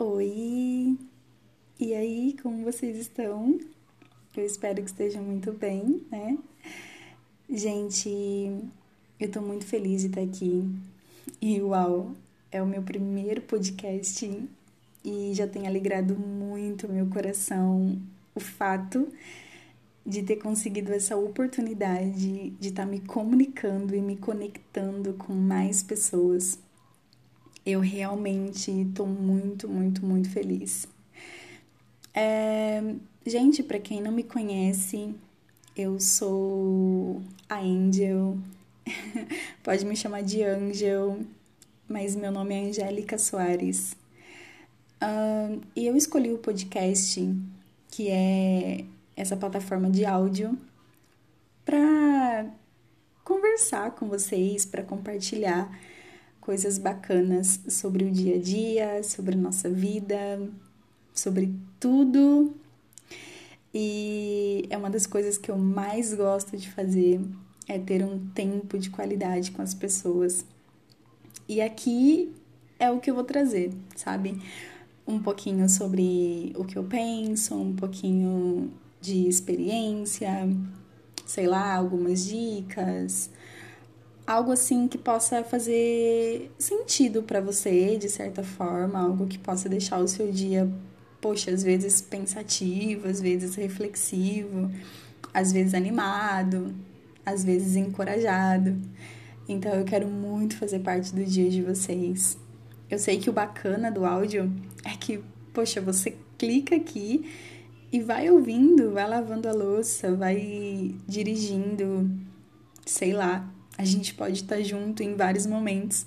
Oi! E aí, como vocês estão? Eu espero que estejam muito bem, né? Gente, eu tô muito feliz de estar aqui. E uau, é o meu primeiro podcast e já tem alegrado muito meu coração o fato de ter conseguido essa oportunidade de estar me comunicando e me conectando com mais pessoas eu realmente estou muito, muito, muito feliz. É, gente, para quem não me conhece, eu sou a Angel. Pode me chamar de Angel, mas meu nome é Angélica Soares. Uh, e eu escolhi o podcast, que é essa plataforma de áudio, para conversar com vocês, para compartilhar coisas bacanas sobre o dia a dia, sobre nossa vida, sobre tudo. E é uma das coisas que eu mais gosto de fazer é ter um tempo de qualidade com as pessoas. E aqui é o que eu vou trazer, sabe? Um pouquinho sobre o que eu penso, um pouquinho de experiência, sei lá, algumas dicas, algo assim que possa fazer sentido para você, de certa forma, algo que possa deixar o seu dia, poxa, às vezes pensativo, às vezes reflexivo, às vezes animado, às vezes encorajado. Então eu quero muito fazer parte do dia de vocês. Eu sei que o bacana do áudio é que, poxa, você clica aqui e vai ouvindo, vai lavando a louça, vai dirigindo, sei lá, a gente pode estar junto em vários momentos.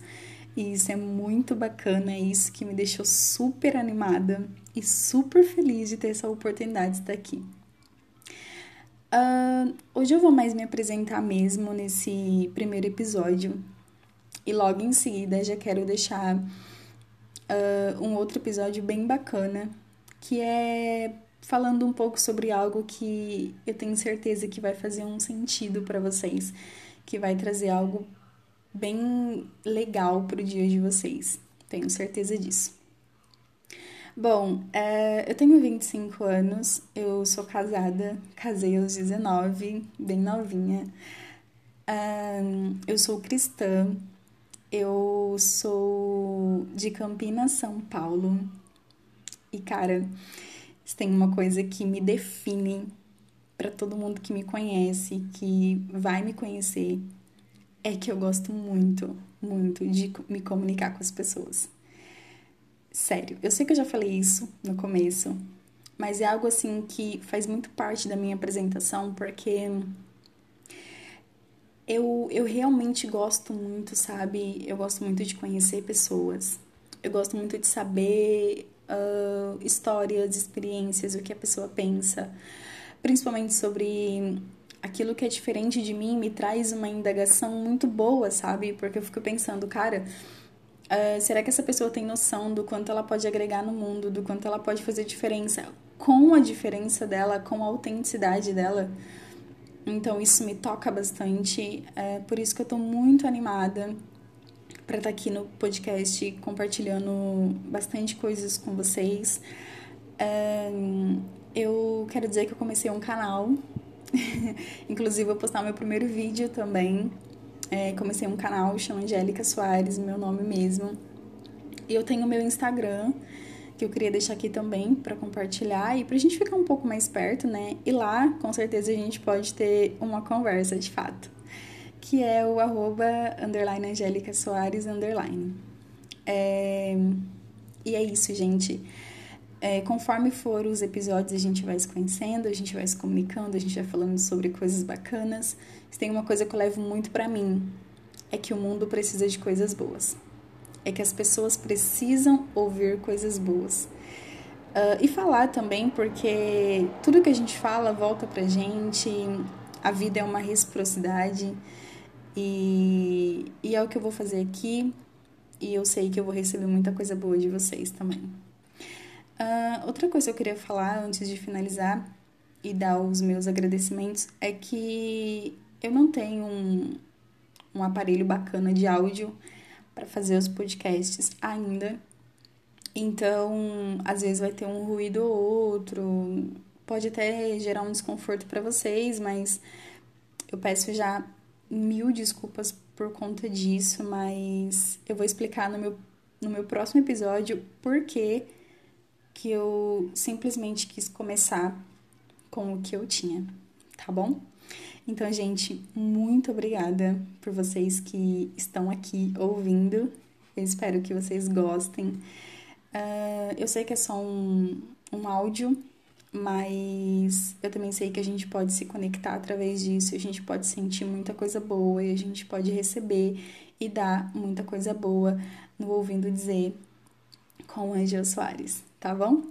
E isso é muito bacana, é isso que me deixou super animada e super feliz de ter essa oportunidade de estar aqui. Uh, hoje eu vou mais me apresentar mesmo nesse primeiro episódio. E logo em seguida já quero deixar uh, um outro episódio bem bacana, que é falando um pouco sobre algo que eu tenho certeza que vai fazer um sentido para vocês que vai trazer algo bem legal para o dia de vocês. Tenho certeza disso. Bom, é, eu tenho 25 anos, eu sou casada, casei aos 19, bem novinha. É, eu sou cristã, eu sou de Campinas, São Paulo. E cara, tem uma coisa que me define para todo mundo que me conhece, que vai me conhecer, é que eu gosto muito, muito de me comunicar com as pessoas. Sério, eu sei que eu já falei isso no começo, mas é algo assim que faz muito parte da minha apresentação, porque eu, eu realmente gosto muito, sabe? Eu gosto muito de conhecer pessoas. Eu gosto muito de saber uh, histórias, experiências, o que a pessoa pensa principalmente sobre aquilo que é diferente de mim, me traz uma indagação muito boa, sabe? Porque eu fico pensando, cara, uh, será que essa pessoa tem noção do quanto ela pode agregar no mundo, do quanto ela pode fazer diferença com a diferença dela, com a autenticidade dela? Então isso me toca bastante, é por isso que eu tô muito animada para estar tá aqui no podcast compartilhando bastante coisas com vocês. É, eu quero dizer que eu comecei um canal, inclusive vou postar meu primeiro vídeo também. É, comecei um canal, chama Angélica Soares, meu nome mesmo. E eu tenho meu Instagram, que eu queria deixar aqui também para compartilhar e pra gente ficar um pouco mais perto, né? E lá, com certeza, a gente pode ter uma conversa de fato, que é o arroba underline Angélica Soares underline. É... E é isso, gente. É, conforme for os episódios, a gente vai se conhecendo, a gente vai se comunicando, a gente vai falando sobre coisas bacanas. Se tem uma coisa que eu levo muito para mim, é que o mundo precisa de coisas boas. É que as pessoas precisam ouvir coisas boas. Uh, e falar também, porque tudo que a gente fala volta pra gente, a vida é uma reciprocidade, e, e é o que eu vou fazer aqui, e eu sei que eu vou receber muita coisa boa de vocês também. Uh, outra coisa que eu queria falar antes de finalizar e dar os meus agradecimentos é que eu não tenho um, um aparelho bacana de áudio para fazer os podcasts ainda. Então, às vezes vai ter um ruído ou outro, pode até gerar um desconforto para vocês, mas eu peço já mil desculpas por conta disso, mas eu vou explicar no meu, no meu próximo episódio por que que eu simplesmente quis começar com o que eu tinha, tá bom? Então, gente, muito obrigada por vocês que estão aqui ouvindo. Eu espero que vocês gostem. Uh, eu sei que é só um, um áudio, mas eu também sei que a gente pode se conectar através disso, a gente pode sentir muita coisa boa e a gente pode receber e dar muita coisa boa no ouvindo dizer com Angel Soares, tá bom?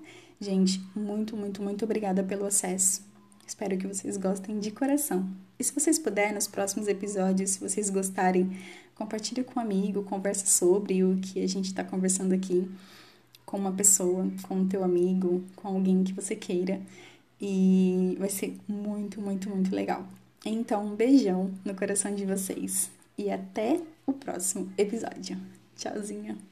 Gente, muito, muito, muito obrigada pelo acesso. Espero que vocês gostem de coração. E se vocês puderem, nos próximos episódios, se vocês gostarem, compartilhe com um amigo, conversa sobre o que a gente está conversando aqui com uma pessoa, com o teu amigo, com alguém que você queira. E vai ser muito, muito, muito legal. Então, um beijão no coração de vocês. E até o próximo episódio. Tchauzinho.